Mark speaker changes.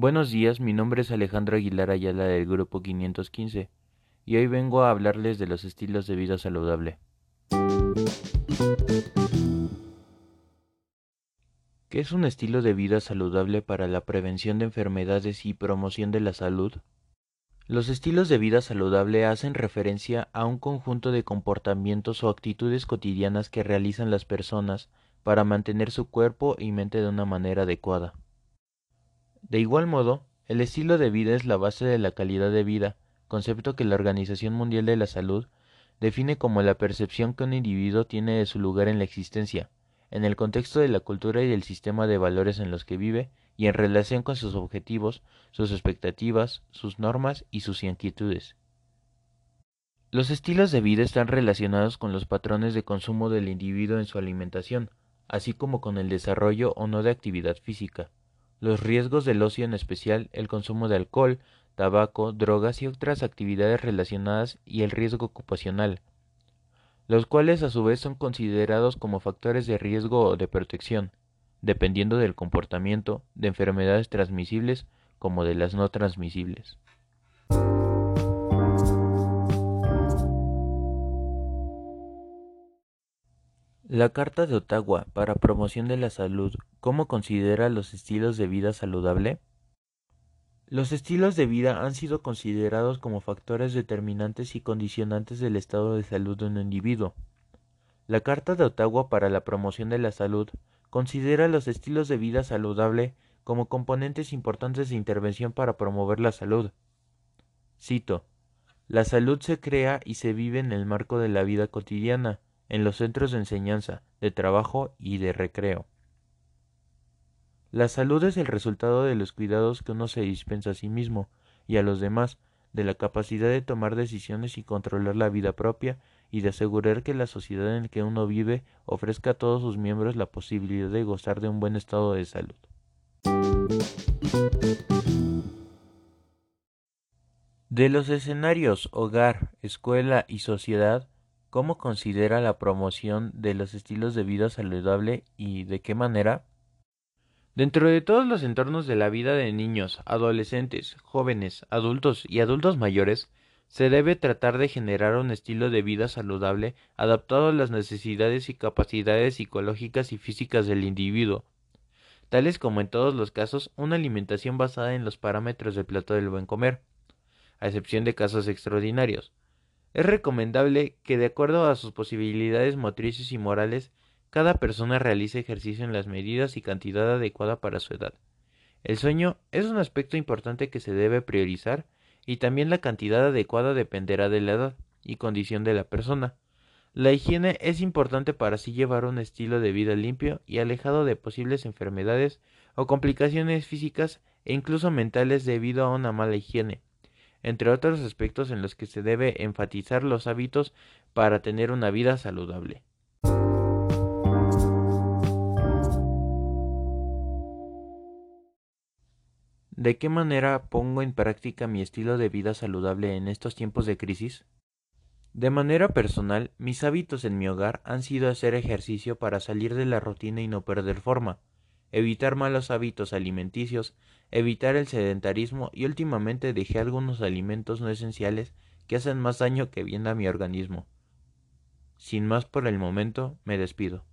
Speaker 1: Buenos días, mi nombre es Alejandro Aguilar Ayala del Grupo 515 y hoy vengo a hablarles de los estilos de vida saludable. ¿Qué es un estilo de vida saludable para la prevención de enfermedades y promoción de la salud? Los estilos de vida saludable hacen referencia a un conjunto de comportamientos o actitudes cotidianas que realizan las personas para mantener su cuerpo y mente de una manera adecuada. De igual modo, el estilo de vida es la base de la calidad de vida, concepto que la Organización Mundial de la Salud define como la percepción que un individuo tiene de su lugar en la existencia, en el contexto de la cultura y del sistema de valores en los que vive y en relación con sus objetivos, sus expectativas, sus normas y sus inquietudes. Los estilos de vida están relacionados con los patrones de consumo del individuo en su alimentación, así como con el desarrollo o no de actividad física. Los riesgos del ocio, en especial el consumo de alcohol, tabaco, drogas y otras actividades relacionadas y el riesgo ocupacional, los cuales a su vez son considerados como factores de riesgo o de protección, dependiendo del comportamiento de enfermedades transmisibles como de las no transmisibles. La Carta de Ottawa para Promoción de la Salud, ¿cómo considera los estilos de vida saludable? Los estilos de vida han sido considerados como factores determinantes y condicionantes del estado de salud de un individuo. La Carta de Ottawa para la Promoción de la Salud considera los estilos de vida saludable como componentes importantes de intervención para promover la salud. Cito, La salud se crea y se vive en el marco de la vida cotidiana, en los centros de enseñanza, de trabajo y de recreo. La salud es el resultado de los cuidados que uno se dispensa a sí mismo y a los demás, de la capacidad de tomar decisiones y controlar la vida propia y de asegurar que la sociedad en que uno vive ofrezca a todos sus miembros la posibilidad de gozar de un buen estado de salud. De los escenarios hogar, escuela y sociedad, ¿Cómo considera la promoción de los estilos de vida saludable y de qué manera? Dentro de todos los entornos de la vida de niños, adolescentes, jóvenes, adultos y adultos mayores, se debe tratar de generar un estilo de vida saludable adaptado a las necesidades y capacidades psicológicas y físicas del individuo, tales como en todos los casos una alimentación basada en los parámetros del plato del buen comer, a excepción de casos extraordinarios, es recomendable que, de acuerdo a sus posibilidades motrices y morales, cada persona realice ejercicio en las medidas y cantidad adecuada para su edad. El sueño es un aspecto importante que se debe priorizar y también la cantidad adecuada dependerá de la edad y condición de la persona. La higiene es importante para así llevar un estilo de vida limpio y alejado de posibles enfermedades o complicaciones físicas e incluso mentales debido a una mala higiene entre otros aspectos en los que se debe enfatizar los hábitos para tener una vida saludable. ¿De qué manera pongo en práctica mi estilo de vida saludable en estos tiempos de crisis? De manera personal, mis hábitos en mi hogar han sido hacer ejercicio para salir de la rutina y no perder forma, evitar malos hábitos alimenticios, evitar el sedentarismo y últimamente dejé algunos alimentos no esenciales que hacen más daño que bien a mi organismo. Sin más por el momento, me despido.